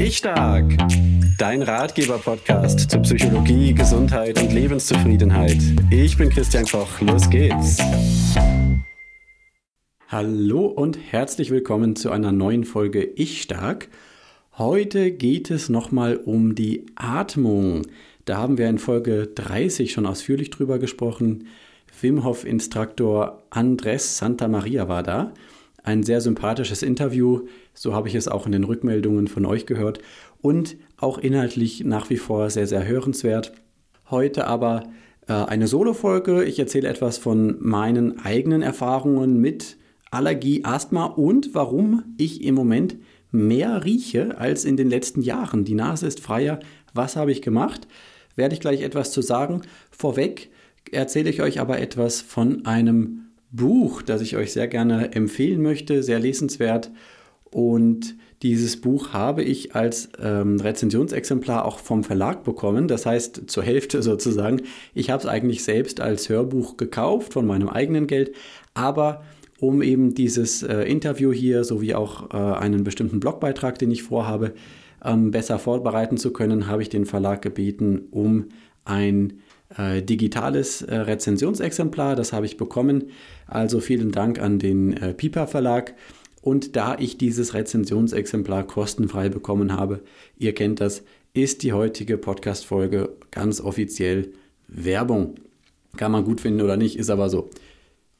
Ich Stark, dein Ratgeber-Podcast zu Psychologie, Gesundheit und Lebenszufriedenheit. Ich bin Christian Koch, los geht's. Hallo und herzlich willkommen zu einer neuen Folge Ich Stark. Heute geht es nochmal um die Atmung. Da haben wir in Folge 30 schon ausführlich drüber gesprochen. Wim Hof-Instruktor Andres Santa Maria war da. Ein sehr sympathisches Interview, so habe ich es auch in den Rückmeldungen von euch gehört und auch inhaltlich nach wie vor sehr, sehr hörenswert. Heute aber äh, eine Solo-Folge. Ich erzähle etwas von meinen eigenen Erfahrungen mit Allergie, Asthma und warum ich im Moment mehr rieche als in den letzten Jahren. Die Nase ist freier. Was habe ich gemacht? Werde ich gleich etwas zu sagen. Vorweg erzähle ich euch aber etwas von einem Buch, das ich euch sehr gerne empfehlen möchte, sehr lesenswert. Und dieses Buch habe ich als ähm, Rezensionsexemplar auch vom Verlag bekommen, das heißt zur Hälfte sozusagen. Ich habe es eigentlich selbst als Hörbuch gekauft von meinem eigenen Geld, aber um eben dieses äh, Interview hier sowie auch äh, einen bestimmten Blogbeitrag, den ich vorhabe, ähm, besser vorbereiten zu können, habe ich den Verlag gebeten um ein äh, digitales äh, Rezensionsexemplar. Das habe ich bekommen. Also vielen Dank an den äh, Piper Verlag. Und da ich dieses Rezensionsexemplar kostenfrei bekommen habe, ihr kennt das, ist die heutige Podcast-Folge ganz offiziell Werbung. Kann man gut finden oder nicht, ist aber so.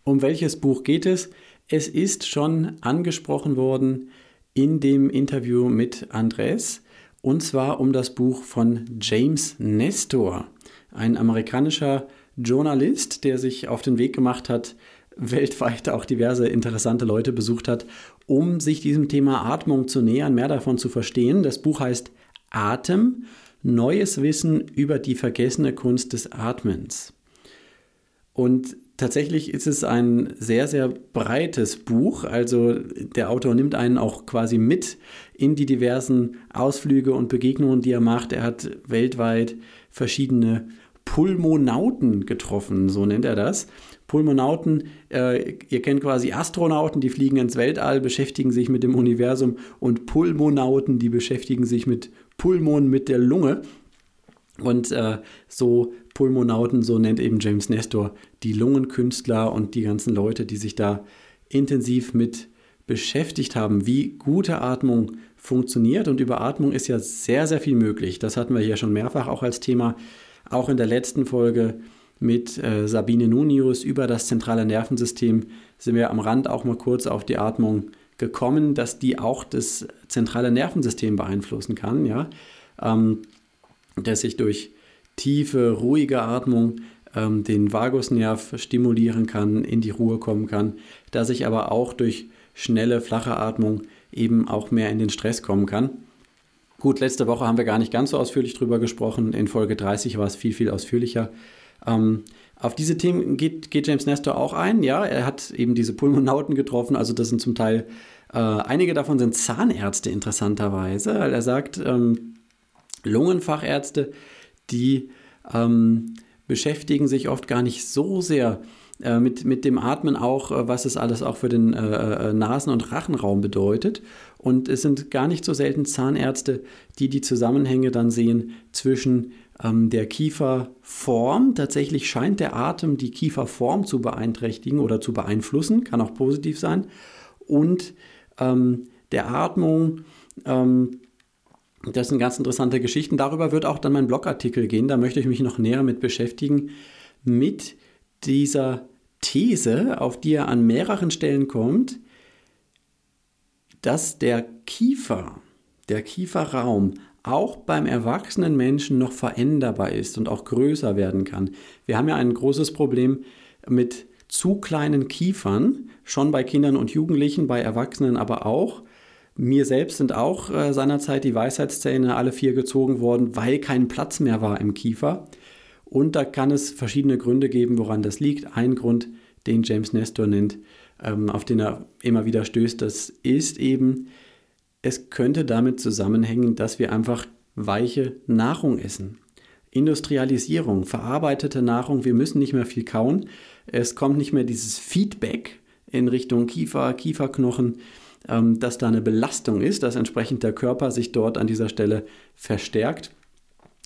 Um welches Buch geht es? Es ist schon angesprochen worden in dem Interview mit Andres und zwar um das Buch von James Nestor ein amerikanischer Journalist, der sich auf den Weg gemacht hat, weltweit auch diverse interessante Leute besucht hat, um sich diesem Thema Atmung zu nähern, mehr davon zu verstehen. Das Buch heißt Atem, neues Wissen über die vergessene Kunst des Atmens. Und tatsächlich ist es ein sehr, sehr breites Buch. Also der Autor nimmt einen auch quasi mit in die diversen Ausflüge und Begegnungen, die er macht. Er hat weltweit verschiedene Pulmonauten getroffen, so nennt er das. Pulmonauten, äh, ihr kennt quasi Astronauten, die fliegen ins Weltall, beschäftigen sich mit dem Universum und Pulmonauten, die beschäftigen sich mit Pulmon, mit der Lunge. Und äh, so Pulmonauten, so nennt eben James Nestor die Lungenkünstler und die ganzen Leute, die sich da intensiv mit beschäftigt haben, wie gute Atmung funktioniert. Und über Atmung ist ja sehr, sehr viel möglich. Das hatten wir hier schon mehrfach auch als Thema. Auch in der letzten Folge mit äh, Sabine Nunius über das zentrale Nervensystem sind wir am Rand auch mal kurz auf die Atmung gekommen, dass die auch das zentrale Nervensystem beeinflussen kann, ja, ähm, dass sich durch tiefe, ruhige Atmung ähm, den Vagusnerv stimulieren kann, in die Ruhe kommen kann, dass ich aber auch durch schnelle, flache Atmung eben auch mehr in den Stress kommen kann. Gut, letzte Woche haben wir gar nicht ganz so ausführlich drüber gesprochen. In Folge 30 war es viel, viel ausführlicher. Ähm, auf diese Themen geht, geht, James Nestor auch ein. Ja, er hat eben diese Pulmonauten getroffen. Also das sind zum Teil, äh, einige davon sind Zahnärzte interessanterweise. Weil er sagt, ähm, Lungenfachärzte, die ähm, beschäftigen sich oft gar nicht so sehr äh, mit, mit dem Atmen auch, äh, was es alles auch für den äh, Nasen- und Rachenraum bedeutet. Und es sind gar nicht so selten Zahnärzte, die die Zusammenhänge dann sehen zwischen ähm, der Kieferform. Tatsächlich scheint der Atem die Kieferform zu beeinträchtigen oder zu beeinflussen, kann auch positiv sein. Und ähm, der Atmung. Ähm, das sind ganz interessante Geschichten. Darüber wird auch dann mein Blogartikel gehen. Da möchte ich mich noch näher mit beschäftigen. Mit dieser These, auf die er an mehreren Stellen kommt, dass der Kiefer, der Kieferraum auch beim erwachsenen Menschen noch veränderbar ist und auch größer werden kann. Wir haben ja ein großes Problem mit zu kleinen Kiefern, schon bei Kindern und Jugendlichen, bei Erwachsenen aber auch. Mir selbst sind auch äh, seinerzeit die Weisheitszähne alle vier gezogen worden, weil kein Platz mehr war im Kiefer. Und da kann es verschiedene Gründe geben, woran das liegt. Ein Grund, den James Nestor nennt, ähm, auf den er immer wieder stößt, das ist eben, es könnte damit zusammenhängen, dass wir einfach weiche Nahrung essen. Industrialisierung, verarbeitete Nahrung, wir müssen nicht mehr viel kauen. Es kommt nicht mehr dieses Feedback in Richtung Kiefer, Kieferknochen. ähm, dass da eine Belastung ist, dass entsprechend der Körper sich dort an dieser Stelle verstärkt.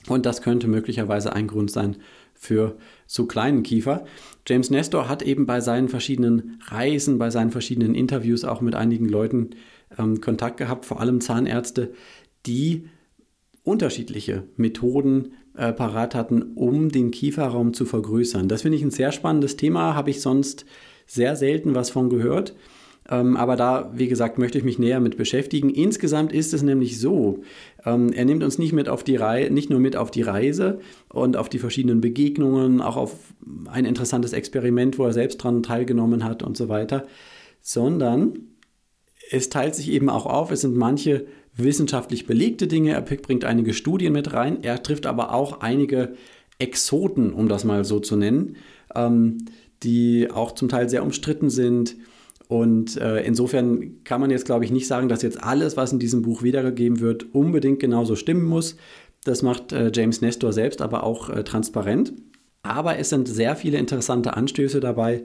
Und das könnte möglicherweise ein Grund sein für zu kleinen Kiefer. James Nestor hat eben bei seinen verschiedenen Reisen, bei seinen verschiedenen Interviews auch mit einigen Leuten ähm, Kontakt gehabt, vor allem Zahnärzte, die unterschiedliche Methoden äh, parat hatten, um den Kieferraum zu vergrößern. Das finde ich ein sehr spannendes Thema, habe ich sonst sehr selten was von gehört. Ähm, aber da, wie gesagt, möchte ich mich näher mit beschäftigen. Insgesamt ist es nämlich so, ähm, er nimmt uns nicht, mit auf die Rei nicht nur mit auf die Reise und auf die verschiedenen Begegnungen, auch auf ein interessantes Experiment, wo er selbst dran teilgenommen hat und so weiter, sondern es teilt sich eben auch auf, es sind manche wissenschaftlich belegte Dinge, er bringt einige Studien mit rein, er trifft aber auch einige Exoten, um das mal so zu nennen, ähm, die auch zum Teil sehr umstritten sind, und äh, insofern kann man jetzt, glaube ich, nicht sagen, dass jetzt alles, was in diesem Buch wiedergegeben wird, unbedingt genauso stimmen muss. Das macht äh, James Nestor selbst aber auch äh, transparent. Aber es sind sehr viele interessante Anstöße dabei,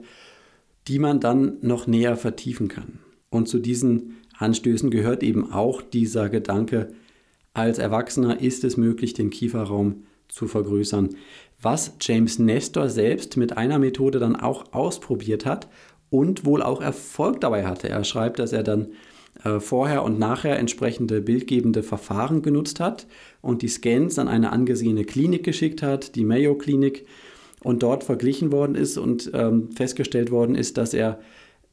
die man dann noch näher vertiefen kann. Und zu diesen Anstößen gehört eben auch dieser Gedanke, als Erwachsener ist es möglich, den Kieferraum zu vergrößern. Was James Nestor selbst mit einer Methode dann auch ausprobiert hat und wohl auch Erfolg dabei hatte. Er schreibt, dass er dann äh, vorher und nachher entsprechende bildgebende Verfahren genutzt hat und die Scans an eine angesehene Klinik geschickt hat, die Mayo Klinik, und dort verglichen worden ist und ähm, festgestellt worden ist, dass er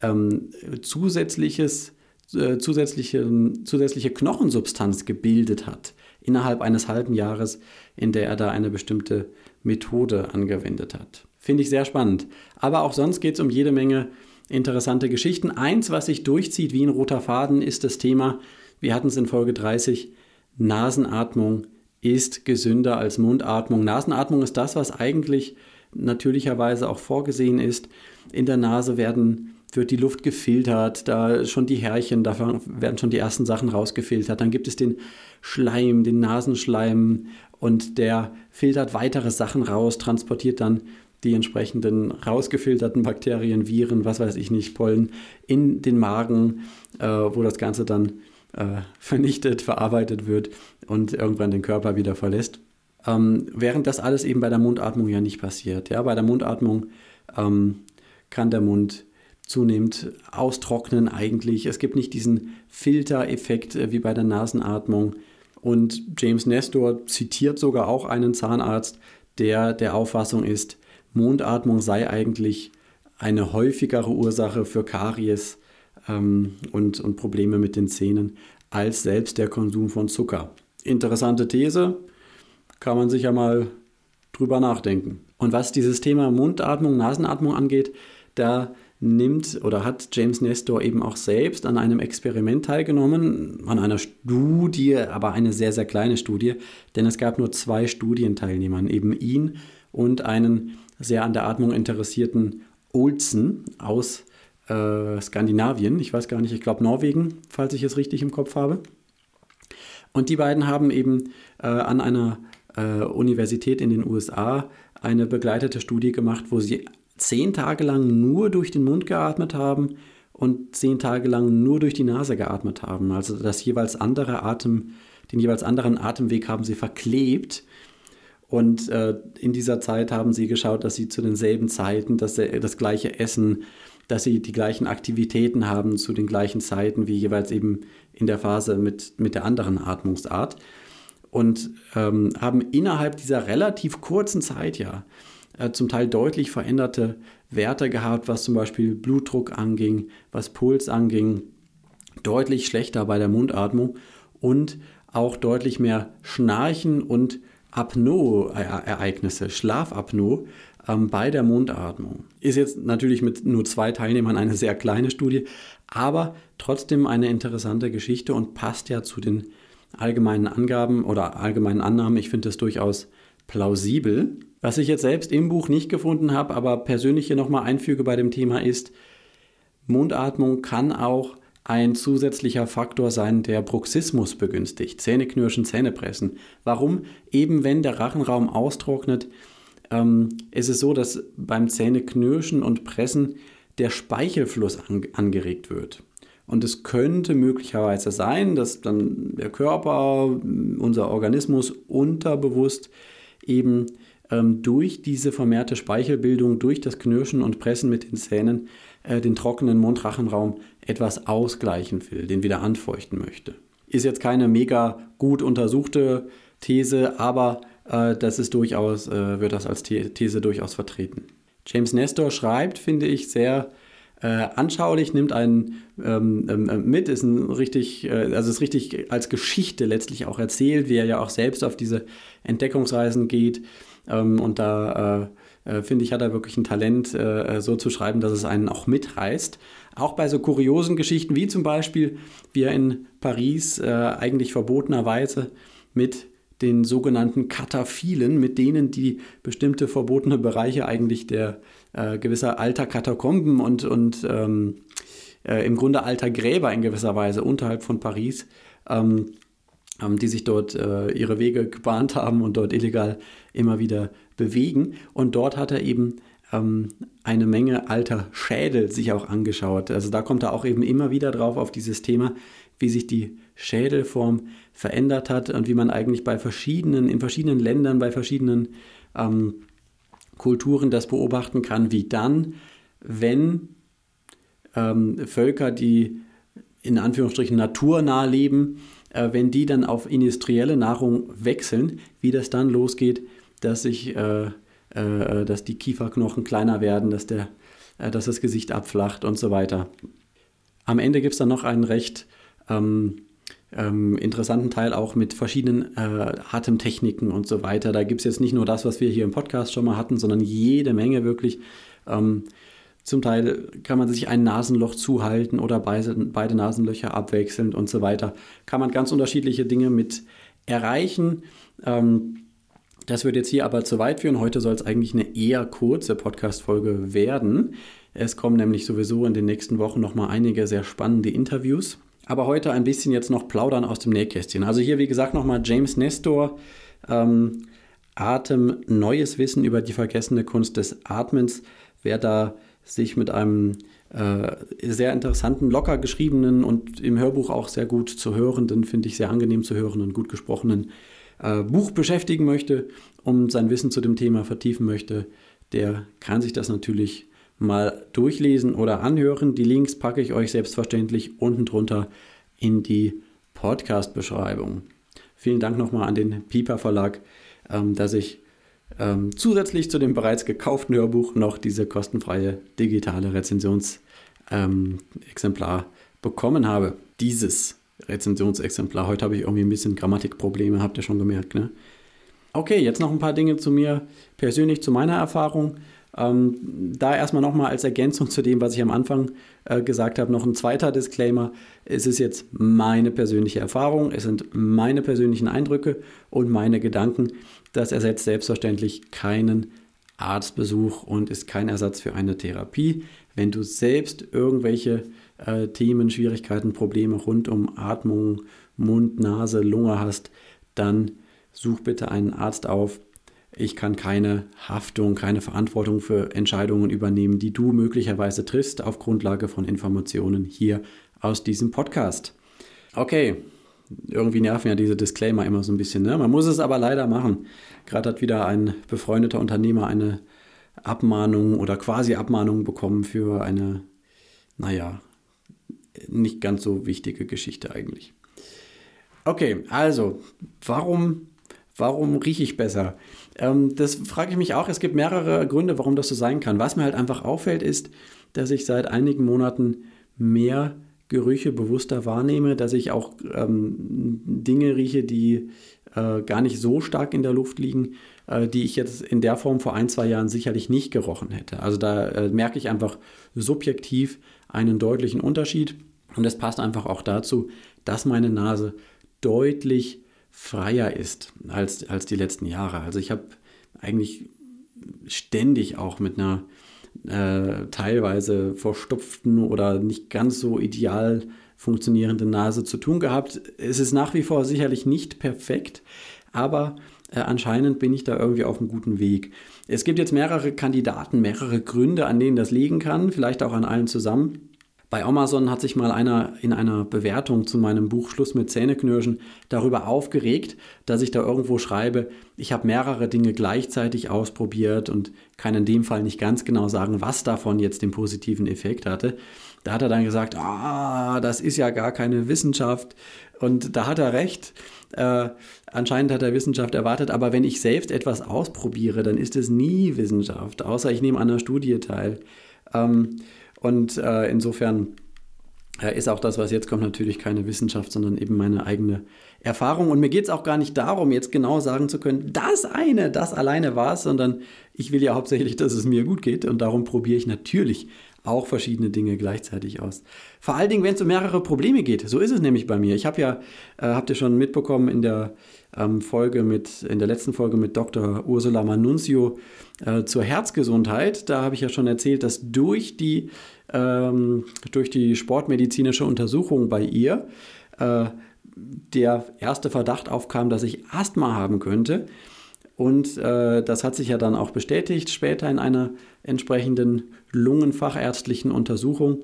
ähm, zusätzliches, äh, zusätzliche, zusätzliche Knochensubstanz gebildet hat innerhalb eines halben Jahres, in der er da eine bestimmte Methode angewendet hat. Finde ich sehr spannend. Aber auch sonst geht es um jede Menge interessante Geschichten. Eins, was sich durchzieht wie ein roter Faden, ist das Thema, wir hatten es in Folge 30, Nasenatmung ist gesünder als Mundatmung. Nasenatmung ist das, was eigentlich natürlicherweise auch vorgesehen ist. In der Nase werden, wird die Luft gefiltert, da schon die Härchen, da werden schon die ersten Sachen rausgefiltert. Dann gibt es den Schleim, den Nasenschleim und der filtert weitere Sachen raus, transportiert dann die entsprechenden rausgefilterten Bakterien, Viren, was weiß ich nicht, Pollen in den Magen, äh, wo das Ganze dann äh, vernichtet, verarbeitet wird und irgendwann den Körper wieder verlässt. Ähm, während das alles eben bei der Mundatmung ja nicht passiert. Ja? Bei der Mundatmung ähm, kann der Mund zunehmend austrocknen eigentlich. Es gibt nicht diesen Filtereffekt äh, wie bei der Nasenatmung. Und James Nestor zitiert sogar auch einen Zahnarzt, der der Auffassung ist, Mundatmung sei eigentlich eine häufigere Ursache für Karies ähm, und, und Probleme mit den Zähnen als selbst der Konsum von Zucker. Interessante These, kann man sich ja mal drüber nachdenken. Und was dieses Thema Mundatmung, Nasenatmung angeht, da nimmt oder hat James Nestor eben auch selbst an einem Experiment teilgenommen, an einer Studie, aber eine sehr, sehr kleine Studie, denn es gab nur zwei Studienteilnehmer, eben ihn und einen sehr an der Atmung interessierten Olsen aus äh, Skandinavien. Ich weiß gar nicht, ich glaube Norwegen, falls ich es richtig im Kopf habe. Und die beiden haben eben äh, an einer äh, Universität in den USA eine begleitete Studie gemacht, wo sie zehn Tage lang nur durch den Mund geatmet haben und zehn Tage lang nur durch die Nase geatmet haben. Also das jeweils andere Atem, den jeweils anderen Atemweg haben sie verklebt und äh, in dieser Zeit haben sie geschaut, dass sie zu denselben Zeiten das, das gleiche Essen, dass sie die gleichen Aktivitäten haben zu den gleichen Zeiten wie jeweils eben in der Phase mit, mit der anderen Atmungsart. Und ähm, haben innerhalb dieser relativ kurzen Zeit ja äh, zum Teil deutlich veränderte Werte gehabt, was zum Beispiel Blutdruck anging, was Puls anging, deutlich schlechter bei der Mundatmung und auch deutlich mehr Schnarchen und Apnoe-Ereignisse, Schlafapnoe ähm, bei der Mundatmung. Ist jetzt natürlich mit nur zwei Teilnehmern eine sehr kleine Studie, aber trotzdem eine interessante Geschichte und passt ja zu den allgemeinen Angaben oder allgemeinen Annahmen. Ich finde das durchaus plausibel. Was ich jetzt selbst im Buch nicht gefunden habe, aber persönlich hier nochmal einfüge bei dem Thema ist, Mundatmung kann auch ein zusätzlicher Faktor sein, der Bruxismus begünstigt. Zähneknirschen, Zähnepressen. Warum? Eben wenn der Rachenraum austrocknet, ähm, ist es so, dass beim Zähneknirschen und Pressen der Speichelfluss an, angeregt wird. Und es könnte möglicherweise sein, dass dann der Körper, unser Organismus unterbewusst eben ähm, durch diese vermehrte Speichelbildung, durch das Knirschen und Pressen mit den Zähnen äh, den trockenen Mundrachenraum etwas ausgleichen will, den wieder anfeuchten möchte. Ist jetzt keine mega gut untersuchte These, aber äh, das ist durchaus, äh, wird das als These durchaus vertreten. James Nestor schreibt, finde ich, sehr äh, anschaulich, nimmt einen ähm, ähm, mit, ist ein richtig, äh, also ist richtig als Geschichte letztlich auch erzählt, wie er ja auch selbst auf diese Entdeckungsreisen geht. Ähm, und da äh, äh finde ich, hat er wirklich ein Talent, äh, so zu schreiben, dass es einen auch mitreißt. Auch bei so kuriosen Geschichten wie zum Beispiel, wie er in Paris äh, eigentlich verbotenerweise mit den sogenannten Kataphilen, mit denen die bestimmte verbotene Bereiche eigentlich der äh, gewisser alter Katakomben und, und ähm, äh, im Grunde alter Gräber in gewisser Weise unterhalb von Paris, ähm, die sich dort äh, ihre Wege gebahnt haben und dort illegal immer wieder bewegen. Und dort hat er eben ähm, eine Menge alter Schädel sich auch angeschaut. Also da kommt er auch eben immer wieder drauf auf dieses Thema, wie sich die Schädelform verändert hat und wie man eigentlich bei verschiedenen, in verschiedenen Ländern, bei verschiedenen ähm, Kulturen das beobachten kann, wie dann, wenn ähm, Völker, die in Anführungsstrichen naturnah leben, äh, wenn die dann auf industrielle Nahrung wechseln, wie das dann losgeht, dass sich, äh, äh, dass die Kieferknochen kleiner werden, dass, der, äh, dass das Gesicht abflacht und so weiter. Am Ende gibt es dann noch einen recht ähm, ähm, interessanten Teil auch mit verschiedenen äh, Atemtechniken und so weiter. Da gibt es jetzt nicht nur das, was wir hier im Podcast schon mal hatten, sondern jede Menge wirklich. Ähm, zum Teil kann man sich ein Nasenloch zuhalten oder beide, beide Nasenlöcher abwechselnd und so weiter. Kann man ganz unterschiedliche Dinge mit erreichen. Ähm, das wird jetzt hier aber zu weit führen. Heute soll es eigentlich eine eher kurze Podcast-Folge werden. Es kommen nämlich sowieso in den nächsten Wochen nochmal einige sehr spannende Interviews. Aber heute ein bisschen jetzt noch plaudern aus dem Nähkästchen. Also hier, wie gesagt, nochmal James Nestor. Ähm, Atem, neues Wissen über die vergessene Kunst des Atmens. Wer da sich mit einem äh, sehr interessanten, locker geschriebenen und im Hörbuch auch sehr gut zu hörenden, finde ich sehr angenehm zu hörenden, gut gesprochenen äh, Buch beschäftigen möchte und sein Wissen zu dem Thema vertiefen möchte, der kann sich das natürlich mal durchlesen oder anhören. Die Links packe ich euch selbstverständlich unten drunter in die Podcast-Beschreibung. Vielen Dank nochmal an den Piper Verlag, ähm, dass ich ähm, zusätzlich zu dem bereits gekauften Hörbuch noch diese kostenfreie digitale Rezensionsexemplar ähm, bekommen habe. Dieses Rezensionsexemplar. Heute habe ich irgendwie ein bisschen Grammatikprobleme, habt ihr schon gemerkt, ne? Okay, jetzt noch ein paar Dinge zu mir persönlich, zu meiner Erfahrung. Ähm, da erstmal nochmal als Ergänzung zu dem, was ich am Anfang äh, gesagt habe, noch ein zweiter Disclaimer. Es ist jetzt meine persönliche Erfahrung, es sind meine persönlichen Eindrücke und meine Gedanken. Das ersetzt selbstverständlich keinen Arztbesuch und ist kein Ersatz für eine Therapie. Wenn du selbst irgendwelche äh, Themen, Schwierigkeiten, Probleme rund um Atmung, Mund, Nase, Lunge hast, dann such bitte einen Arzt auf ich kann keine Haftung, keine Verantwortung für Entscheidungen übernehmen, die du möglicherweise triffst auf Grundlage von Informationen hier aus diesem Podcast. Okay, irgendwie nerven ja diese Disclaimer immer so ein bisschen. Ne? Man muss es aber leider machen. Gerade hat wieder ein befreundeter Unternehmer eine Abmahnung oder quasi Abmahnung bekommen für eine, naja, nicht ganz so wichtige Geschichte eigentlich. Okay, also, warum, warum rieche ich besser? Ähm, das frage ich mich auch. Es gibt mehrere Gründe, warum das so sein kann. Was mir halt einfach auffällt, ist, dass ich seit einigen Monaten mehr Gerüche bewusster wahrnehme, dass ich auch ähm, Dinge rieche, die äh, gar nicht so stark in der Luft liegen, äh, die ich jetzt in der Form vor ein, zwei Jahren sicherlich nicht gerochen hätte. Also da äh, merke ich einfach subjektiv einen deutlichen Unterschied und das passt einfach auch dazu, dass meine Nase deutlich freier ist als, als die letzten Jahre. Also ich habe eigentlich ständig auch mit einer äh, teilweise verstopften oder nicht ganz so ideal funktionierenden Nase zu tun gehabt. Es ist nach wie vor sicherlich nicht perfekt, aber äh, anscheinend bin ich da irgendwie auf einem guten Weg. Es gibt jetzt mehrere Kandidaten, mehrere Gründe, an denen das liegen kann, vielleicht auch an allen zusammen. Bei Amazon hat sich mal einer in einer Bewertung zu meinem Buch Schluss mit Zähneknirschen darüber aufgeregt, dass ich da irgendwo schreibe, ich habe mehrere Dinge gleichzeitig ausprobiert und kann in dem Fall nicht ganz genau sagen, was davon jetzt den positiven Effekt hatte. Da hat er dann gesagt, ah, das ist ja gar keine Wissenschaft. Und da hat er recht. Äh, anscheinend hat er Wissenschaft erwartet, aber wenn ich selbst etwas ausprobiere, dann ist es nie Wissenschaft, außer ich nehme an einer Studie teil. Ähm, und äh, insofern ist auch das, was jetzt kommt, natürlich keine Wissenschaft, sondern eben meine eigene Erfahrung. Und mir geht es auch gar nicht darum, jetzt genau sagen zu können, das eine, das alleine war es, sondern ich will ja hauptsächlich, dass es mir gut geht. Und darum probiere ich natürlich auch verschiedene Dinge gleichzeitig aus. Vor allen Dingen, wenn es um mehrere Probleme geht. So ist es nämlich bei mir. Ich habe ja, äh, habt ihr schon mitbekommen in der ähm, Folge mit, in der letzten Folge mit Dr. Ursula Manunzio äh, zur Herzgesundheit. Da habe ich ja schon erzählt, dass durch die, ähm, durch die sportmedizinische Untersuchung bei ihr äh, der erste Verdacht aufkam, dass ich Asthma haben könnte. Und äh, das hat sich ja dann auch bestätigt später in einer entsprechenden lungenfachärztlichen Untersuchung.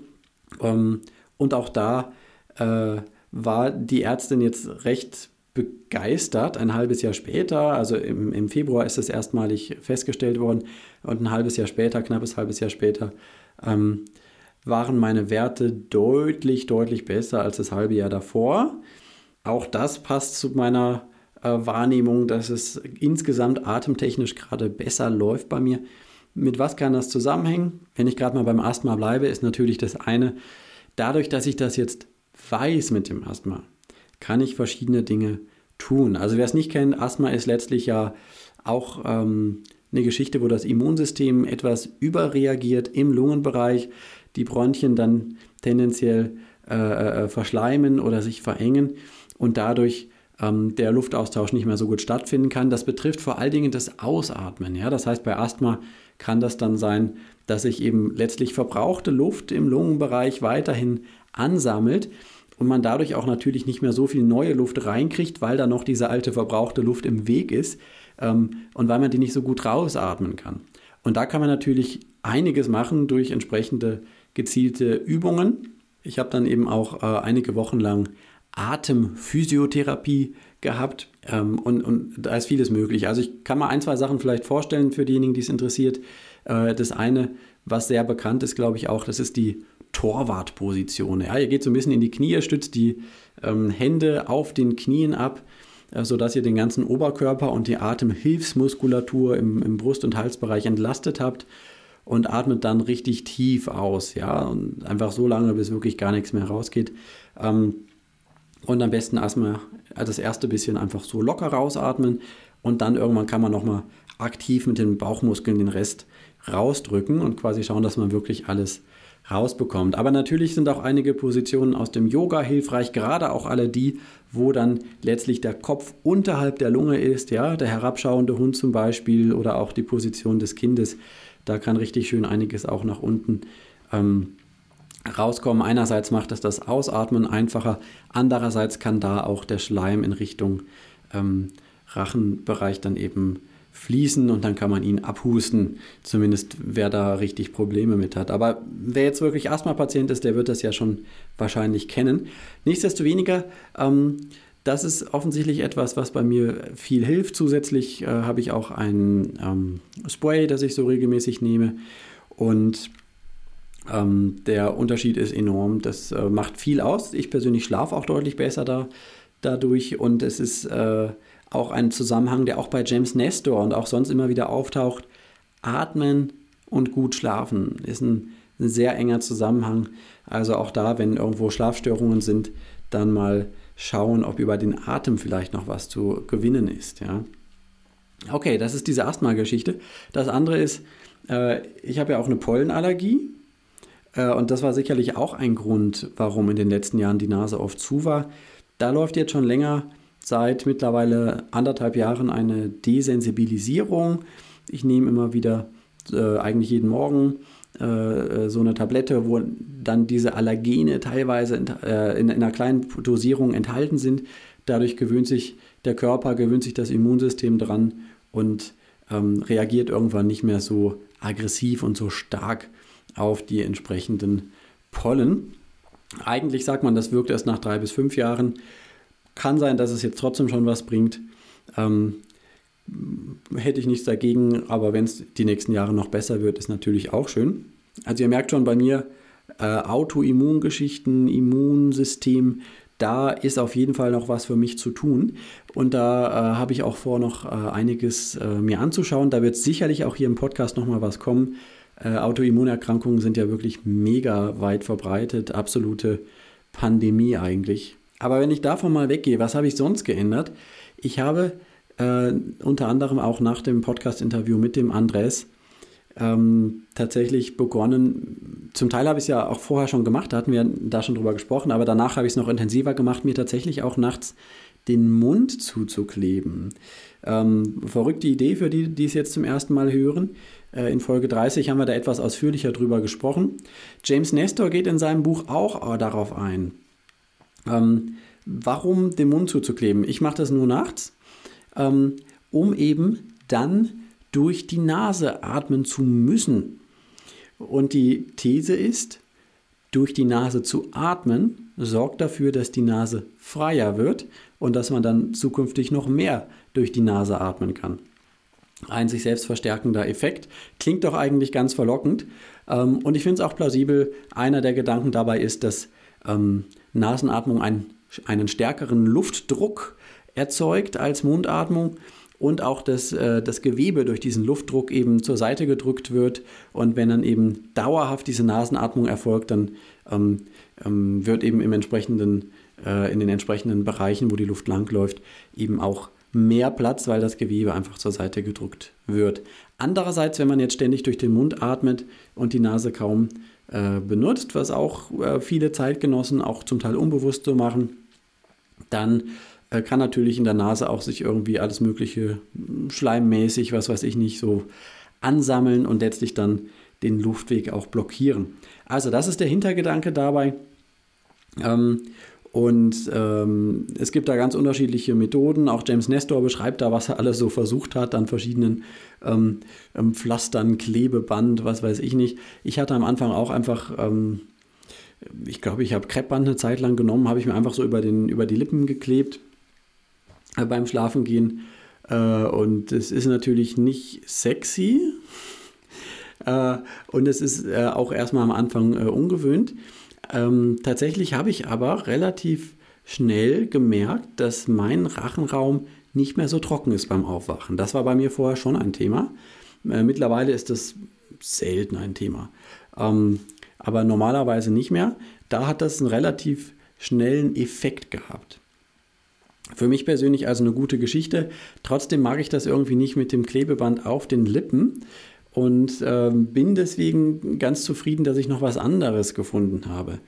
Ähm, und auch da äh, war die Ärztin jetzt recht begeistert, ein halbes Jahr später, also im, im Februar ist es erstmalig festgestellt worden und ein halbes Jahr später, knappes halbes Jahr später, ähm, waren meine Werte deutlich, deutlich besser als das halbe Jahr davor. Auch das passt zu meiner äh, Wahrnehmung, dass es insgesamt atemtechnisch gerade besser läuft bei mir. Mit was kann das zusammenhängen? Wenn ich gerade mal beim Asthma bleibe, ist natürlich das eine, dadurch, dass ich das jetzt weiß mit dem Asthma, kann ich verschiedene Dinge tun. Also wer es nicht kennt, Asthma ist letztlich ja auch ähm, eine Geschichte, wo das Immunsystem etwas überreagiert im Lungenbereich, die Bronchien dann tendenziell äh, äh, verschleimen oder sich verengen und dadurch ähm, der Luftaustausch nicht mehr so gut stattfinden kann. Das betrifft vor allen Dingen das Ausatmen. Ja? Das heißt, bei Asthma kann das dann sein, dass sich eben letztlich verbrauchte Luft im Lungenbereich weiterhin ansammelt und man dadurch auch natürlich nicht mehr so viel neue Luft reinkriegt, weil da noch diese alte verbrauchte Luft im Weg ist ähm, und weil man die nicht so gut rausatmen kann. Und da kann man natürlich einiges machen durch entsprechende gezielte Übungen. Ich habe dann eben auch äh, einige Wochen lang Atemphysiotherapie gehabt ähm, und, und da ist vieles möglich. Also ich kann mal ein, zwei Sachen vielleicht vorstellen für diejenigen, die es interessiert. Äh, das eine, was sehr bekannt ist, glaube ich auch, das ist die Torwartposition. Ja, ihr geht so ein bisschen in die Knie, stützt die ähm, Hände auf den Knien ab, äh, sodass ihr den ganzen Oberkörper und die Atemhilfsmuskulatur im, im Brust- und Halsbereich entlastet habt und atmet dann richtig tief aus, ja, und einfach so lange, bis wirklich gar nichts mehr rausgeht. Ähm, und am besten erstmal das erste bisschen einfach so locker rausatmen und dann irgendwann kann man nochmal aktiv mit den Bauchmuskeln den Rest rausdrücken und quasi schauen, dass man wirklich alles rausbekommt. Aber natürlich sind auch einige Positionen aus dem Yoga hilfreich, gerade auch alle die, wo dann letztlich der Kopf unterhalb der Lunge ist, ja, der herabschauende Hund zum Beispiel oder auch die Position des Kindes. Da kann richtig schön einiges auch nach unten ähm, rauskommen. Einerseits macht es das Ausatmen einfacher, andererseits kann da auch der Schleim in Richtung ähm, Rachenbereich dann eben fließen und dann kann man ihn abhusten, zumindest wer da richtig Probleme mit hat. Aber wer jetzt wirklich Asthma-Patient ist, der wird das ja schon wahrscheinlich kennen. Nichtsdestoweniger, ähm, das ist offensichtlich etwas, was bei mir viel hilft. Zusätzlich äh, habe ich auch ein ähm, Spray, das ich so regelmäßig nehme und ähm, der Unterschied ist enorm. Das äh, macht viel aus. Ich persönlich schlafe auch deutlich besser da, dadurch und es ist äh, auch ein Zusammenhang, der auch bei James Nestor und auch sonst immer wieder auftaucht. Atmen und gut schlafen ist ein, ein sehr enger Zusammenhang. Also auch da, wenn irgendwo Schlafstörungen sind, dann mal schauen, ob über den Atem vielleicht noch was zu gewinnen ist. Ja. Okay, das ist diese Asthma-Geschichte. Das andere ist, äh, ich habe ja auch eine Pollenallergie. Äh, und das war sicherlich auch ein Grund, warum in den letzten Jahren die Nase oft zu war. Da läuft jetzt schon länger, seit mittlerweile anderthalb Jahren, eine Desensibilisierung. Ich nehme immer wieder, äh, eigentlich jeden Morgen, äh, so eine Tablette, wo dann diese Allergene teilweise in, äh, in, in einer kleinen Dosierung enthalten sind. Dadurch gewöhnt sich der Körper, gewöhnt sich das Immunsystem dran und ähm, reagiert irgendwann nicht mehr so aggressiv und so stark auf die entsprechenden Pollen. Eigentlich sagt man, das wirkt erst nach drei bis fünf Jahren. Kann sein, dass es jetzt trotzdem schon was bringt. Ähm, hätte ich nichts dagegen, aber wenn es die nächsten Jahre noch besser wird, ist natürlich auch schön. Also ihr merkt schon bei mir, äh, Autoimmungeschichten, Immunsystem, da ist auf jeden Fall noch was für mich zu tun. Und da äh, habe ich auch vor, noch äh, einiges äh, mir anzuschauen. Da wird sicherlich auch hier im Podcast nochmal was kommen. Äh, Autoimmunerkrankungen sind ja wirklich mega weit verbreitet, absolute Pandemie eigentlich. Aber wenn ich davon mal weggehe, was habe ich sonst geändert? Ich habe äh, unter anderem auch nach dem Podcast-Interview mit dem Andres ähm, tatsächlich begonnen, zum Teil habe ich es ja auch vorher schon gemacht, da hatten wir da schon drüber gesprochen, aber danach habe ich es noch intensiver gemacht, mir tatsächlich auch nachts den Mund zuzukleben. Ähm, verrückte Idee für die, die es jetzt zum ersten Mal hören. Äh, in Folge 30 haben wir da etwas ausführlicher drüber gesprochen. James Nestor geht in seinem Buch auch darauf ein. Ähm, warum den Mund zuzukleben? Ich mache das nur nachts, ähm, um eben dann durch die Nase atmen zu müssen. Und die These ist, durch die Nase zu atmen sorgt dafür, dass die Nase freier wird und dass man dann zukünftig noch mehr durch die Nase atmen kann. Ein sich selbst verstärkender Effekt. Klingt doch eigentlich ganz verlockend. Ähm, und ich finde es auch plausibel. Einer der Gedanken dabei ist, dass ähm, Nasenatmung einen, einen stärkeren Luftdruck erzeugt als Mundatmung und auch das, äh, das Gewebe durch diesen Luftdruck eben zur Seite gedrückt wird. Und wenn dann eben dauerhaft diese Nasenatmung erfolgt, dann ähm, ähm, wird eben im entsprechenden, äh, in den entsprechenden Bereichen, wo die Luft langläuft, eben auch mehr Platz, weil das Gewebe einfach zur Seite gedrückt wird. Andererseits, wenn man jetzt ständig durch den Mund atmet und die Nase kaum äh, benutzt, was auch äh, viele Zeitgenossen auch zum Teil unbewusst so machen, dann äh, kann natürlich in der Nase auch sich irgendwie alles Mögliche schleimmäßig, was weiß ich nicht, so ansammeln und letztlich dann den Luftweg auch blockieren. Also das ist der Hintergedanke dabei. Ähm, und ähm, es gibt da ganz unterschiedliche Methoden. Auch James Nestor beschreibt da, was er alles so versucht hat an verschiedenen ähm, ähm Pflastern, Klebeband, was weiß ich nicht. Ich hatte am Anfang auch einfach, ähm, ich glaube, ich habe Kreppband eine Zeit lang genommen, habe ich mir einfach so über, den, über die Lippen geklebt äh, beim Schlafengehen. Äh, und es ist natürlich nicht sexy. Äh, und es ist äh, auch erstmal am Anfang äh, ungewöhnt. Ähm, tatsächlich habe ich aber relativ schnell gemerkt, dass mein Rachenraum nicht mehr so trocken ist beim Aufwachen. Das war bei mir vorher schon ein Thema. Äh, mittlerweile ist das selten ein Thema. Ähm, aber normalerweise nicht mehr. Da hat das einen relativ schnellen Effekt gehabt. Für mich persönlich also eine gute Geschichte. Trotzdem mag ich das irgendwie nicht mit dem Klebeband auf den Lippen und äh, bin deswegen ganz zufrieden, dass ich noch was anderes gefunden habe.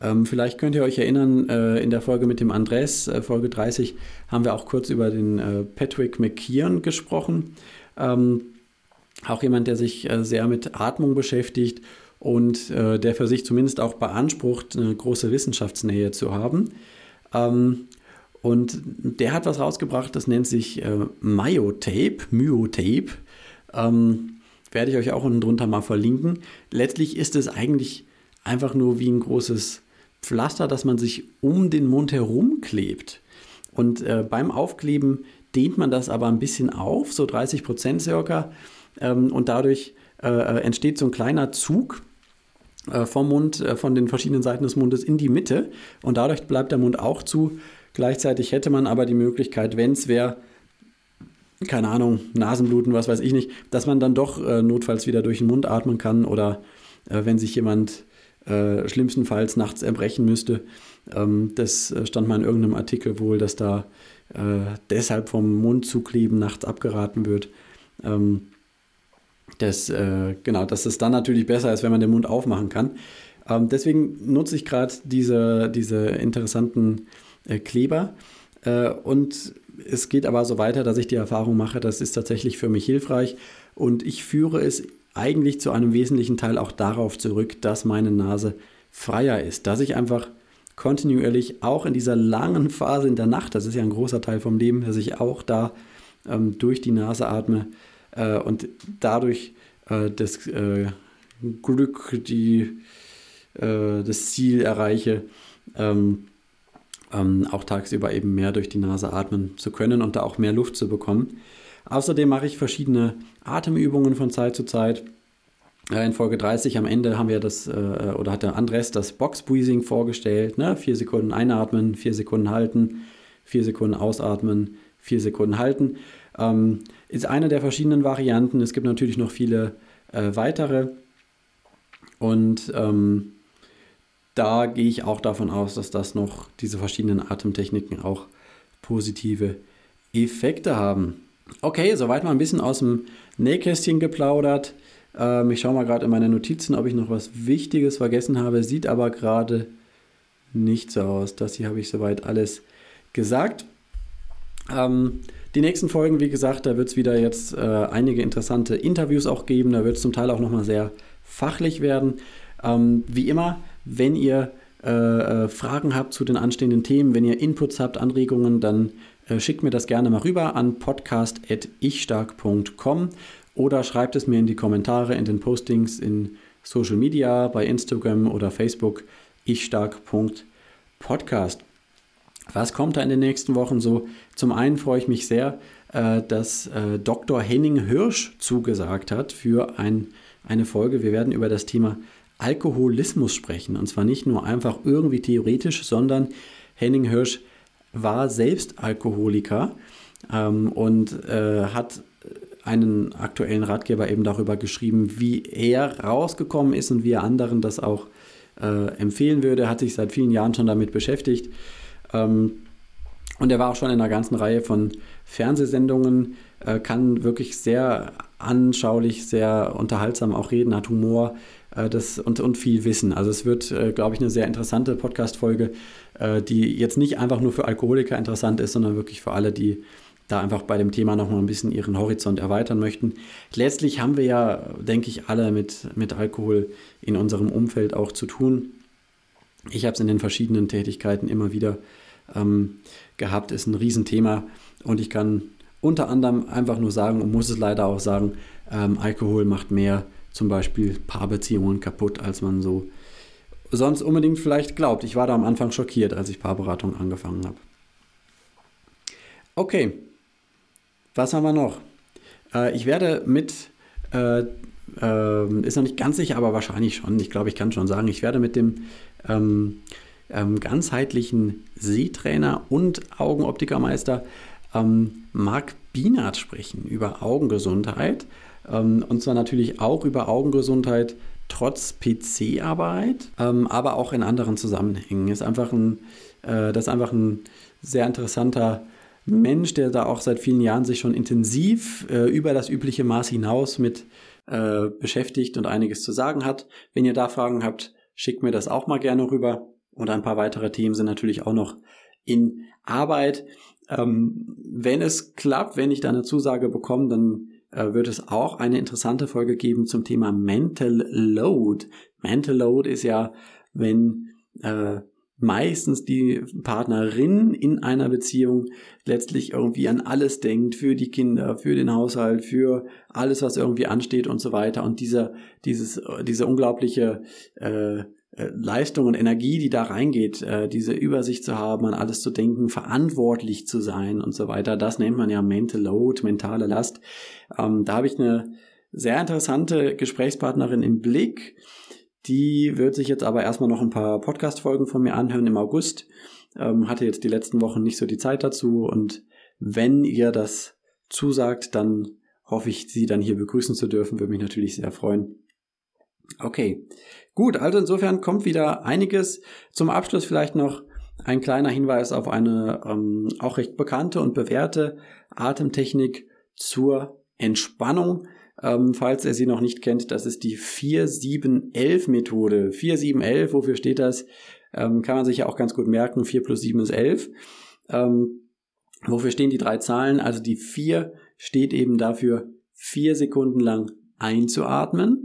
Ähm, vielleicht könnt ihr euch erinnern, äh, in der Folge mit dem Andres, äh, Folge 30, haben wir auch kurz über den äh, Patrick McKeon gesprochen. Ähm, auch jemand, der sich äh, sehr mit Atmung beschäftigt und äh, der für sich zumindest auch beansprucht, eine große Wissenschaftsnähe zu haben. Ähm, und der hat was rausgebracht, das nennt sich äh, Myotape, Myotape. Ähm, werde ich euch auch unten drunter mal verlinken. Letztlich ist es eigentlich einfach nur wie ein großes Pflaster, das man sich um den Mund herum klebt. Und äh, beim Aufkleben dehnt man das aber ein bisschen auf, so 30 Prozent circa. Ähm, und dadurch äh, äh, entsteht so ein kleiner Zug äh, vom Mund, äh, von den verschiedenen Seiten des Mundes in die Mitte. Und dadurch bleibt der Mund auch zu. Gleichzeitig hätte man aber die Möglichkeit, wenn es wäre, keine Ahnung, Nasenbluten, was weiß ich nicht, dass man dann doch äh, notfalls wieder durch den Mund atmen kann oder äh, wenn sich jemand äh, schlimmstenfalls nachts erbrechen müsste. Ähm, das äh, stand mal in irgendeinem Artikel wohl, dass da äh, deshalb vom Mund zu kleben nachts abgeraten wird. Ähm, das, äh, genau, dass es dann natürlich besser ist, wenn man den Mund aufmachen kann. Ähm, deswegen nutze ich gerade diese, diese interessanten Kleber und es geht aber so weiter, dass ich die Erfahrung mache, das ist tatsächlich für mich hilfreich. Und ich führe es eigentlich zu einem wesentlichen Teil auch darauf zurück, dass meine Nase freier ist, dass ich einfach kontinuierlich auch in dieser langen Phase in der Nacht, das ist ja ein großer Teil vom Leben, dass ich auch da ähm, durch die Nase atme äh, und dadurch äh, das äh, Glück, die äh, das Ziel erreiche, ähm, ähm, auch tagsüber eben mehr durch die Nase atmen zu können und da auch mehr Luft zu bekommen. Außerdem mache ich verschiedene Atemübungen von Zeit zu Zeit. In Folge 30 am Ende haben wir das, äh, oder hat der Andres das Box Breathing vorgestellt. Ne? Vier Sekunden einatmen, vier Sekunden halten, vier Sekunden ausatmen, vier Sekunden halten. Ähm, ist eine der verschiedenen Varianten. Es gibt natürlich noch viele äh, weitere. Und ähm, da gehe ich auch davon aus, dass das noch diese verschiedenen Atemtechniken auch positive Effekte haben. Okay, soweit mal ein bisschen aus dem Nähkästchen geplaudert. Ähm, ich schaue mal gerade in meine Notizen, ob ich noch was Wichtiges vergessen habe. Sieht aber gerade nicht so aus. Das hier habe ich soweit alles gesagt. Ähm, die nächsten Folgen, wie gesagt, da wird es wieder jetzt äh, einige interessante Interviews auch geben. Da wird es zum Teil auch nochmal sehr fachlich werden. Ähm, wie immer, wenn ihr äh, äh, Fragen habt zu den anstehenden Themen, wenn ihr Inputs habt, Anregungen, dann äh, schickt mir das gerne mal rüber an podcast.ichstark.com oder schreibt es mir in die Kommentare, in den Postings in Social Media, bei Instagram oder Facebook, ichstark.podcast. Was kommt da in den nächsten Wochen so? Zum einen freue ich mich sehr, äh, dass äh, Dr. Henning Hirsch zugesagt hat für ein, eine Folge. Wir werden über das Thema Alkoholismus sprechen. Und zwar nicht nur einfach irgendwie theoretisch, sondern Henning Hirsch war selbst Alkoholiker ähm, und äh, hat einen aktuellen Ratgeber eben darüber geschrieben, wie er rausgekommen ist und wie er anderen das auch äh, empfehlen würde. Hat sich seit vielen Jahren schon damit beschäftigt. Ähm, und er war auch schon in einer ganzen Reihe von Fernsehsendungen, äh, kann wirklich sehr anschaulich, sehr unterhaltsam auch reden, hat Humor das, und, und viel Wissen. Also es wird, äh, glaube ich, eine sehr interessante Podcast-Folge, äh, die jetzt nicht einfach nur für Alkoholiker interessant ist, sondern wirklich für alle, die da einfach bei dem Thema nochmal ein bisschen ihren Horizont erweitern möchten. Letztlich haben wir ja, denke ich, alle mit, mit Alkohol in unserem Umfeld auch zu tun. Ich habe es in den verschiedenen Tätigkeiten immer wieder ähm, gehabt, ist ein Riesenthema und ich kann unter anderem einfach nur sagen und muss es leider auch sagen, ähm, Alkohol macht mehr zum Beispiel Paarbeziehungen kaputt, als man so sonst unbedingt vielleicht glaubt. Ich war da am Anfang schockiert, als ich Paarberatung angefangen habe. Okay, was haben wir noch? Äh, ich werde mit, äh, äh, ist noch nicht ganz sicher, aber wahrscheinlich schon. Ich glaube, ich kann schon sagen, ich werde mit dem ähm, ähm, ganzheitlichen Sehtrainer und Augenoptikermeister ähm, Marc Bienert sprechen über Augengesundheit. Ähm, und zwar natürlich auch über Augengesundheit trotz PC-Arbeit, ähm, aber auch in anderen Zusammenhängen. Ist einfach ein, äh, das ist einfach ein sehr interessanter Mensch, der da auch seit vielen Jahren sich schon intensiv äh, über das übliche Maß hinaus mit äh, beschäftigt und einiges zu sagen hat. Wenn ihr da Fragen habt, schickt mir das auch mal gerne rüber. Und ein paar weitere Themen sind natürlich auch noch in Arbeit. Ähm, wenn es klappt, wenn ich da eine Zusage bekomme, dann wird es auch eine interessante Folge geben zum Thema Mental Load. Mental Load ist ja, wenn äh, meistens die Partnerin in einer Beziehung letztlich irgendwie an alles denkt, für die Kinder, für den Haushalt, für alles, was irgendwie ansteht und so weiter. Und dieser, dieses, diese unglaubliche äh, äh, Leistung und Energie, die da reingeht, äh, diese Übersicht zu haben, an alles zu denken, verantwortlich zu sein und so weiter, das nennt man ja Mental Load, mentale Last. Ähm, da habe ich eine sehr interessante Gesprächspartnerin im Blick, die wird sich jetzt aber erstmal noch ein paar Podcast-Folgen von mir anhören im August. Ähm, hatte jetzt die letzten Wochen nicht so die Zeit dazu und wenn ihr das zusagt, dann hoffe ich, Sie dann hier begrüßen zu dürfen. Würde mich natürlich sehr freuen. Okay, gut, also insofern kommt wieder einiges. Zum Abschluss vielleicht noch ein kleiner Hinweis auf eine ähm, auch recht bekannte und bewährte Atemtechnik zur Entspannung. Ähm, falls ihr sie noch nicht kennt, das ist die 4711-Methode. 4711, wofür steht das? Ähm, kann man sich ja auch ganz gut merken. 4 plus 7 ist 11. Ähm, wofür stehen die drei Zahlen? Also die 4 steht eben dafür, vier Sekunden lang einzuatmen,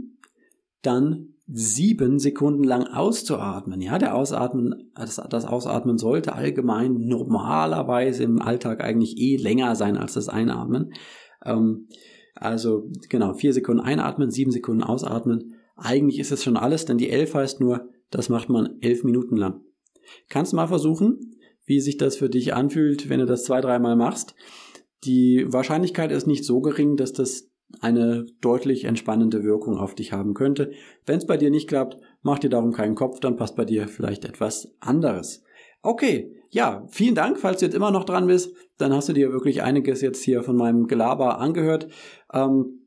dann sieben Sekunden lang auszuatmen. Ja, der Ausatmen, das, das Ausatmen sollte allgemein normalerweise im Alltag eigentlich eh länger sein als das Einatmen. Ähm, also genau, vier Sekunden einatmen, sieben Sekunden ausatmen. Eigentlich ist es schon alles, denn die elf heißt nur, Das macht man elf Minuten lang. Kannst mal versuchen, wie sich das für dich anfühlt, wenn du das zwei, dreimal machst. Die Wahrscheinlichkeit ist nicht so gering, dass das eine deutlich entspannende Wirkung auf dich haben könnte. Wenn es bei dir nicht klappt, mach dir darum keinen Kopf, dann passt bei dir vielleicht etwas anderes. Okay, ja, vielen Dank, falls du jetzt immer noch dran bist. Dann hast du dir wirklich einiges jetzt hier von meinem Gelaber angehört. Ähm,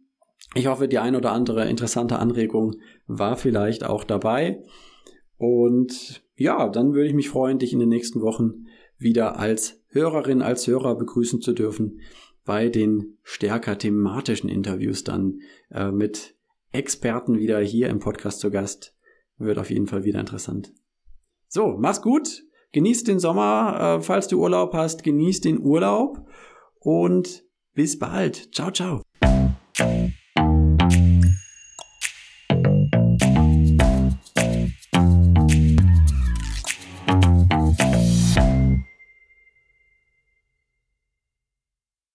ich hoffe, die ein oder andere interessante Anregung war vielleicht auch dabei. Und ja, dann würde ich mich freuen, dich in den nächsten Wochen wieder als Hörerin, als Hörer begrüßen zu dürfen bei den stärker thematischen Interviews dann äh, mit Experten wieder hier im Podcast zu Gast. Wird auf jeden Fall wieder interessant. So, mach's gut. Genieß den Sommer, äh, falls du Urlaub hast. Genieß den Urlaub und bis bald. Ciao, ciao.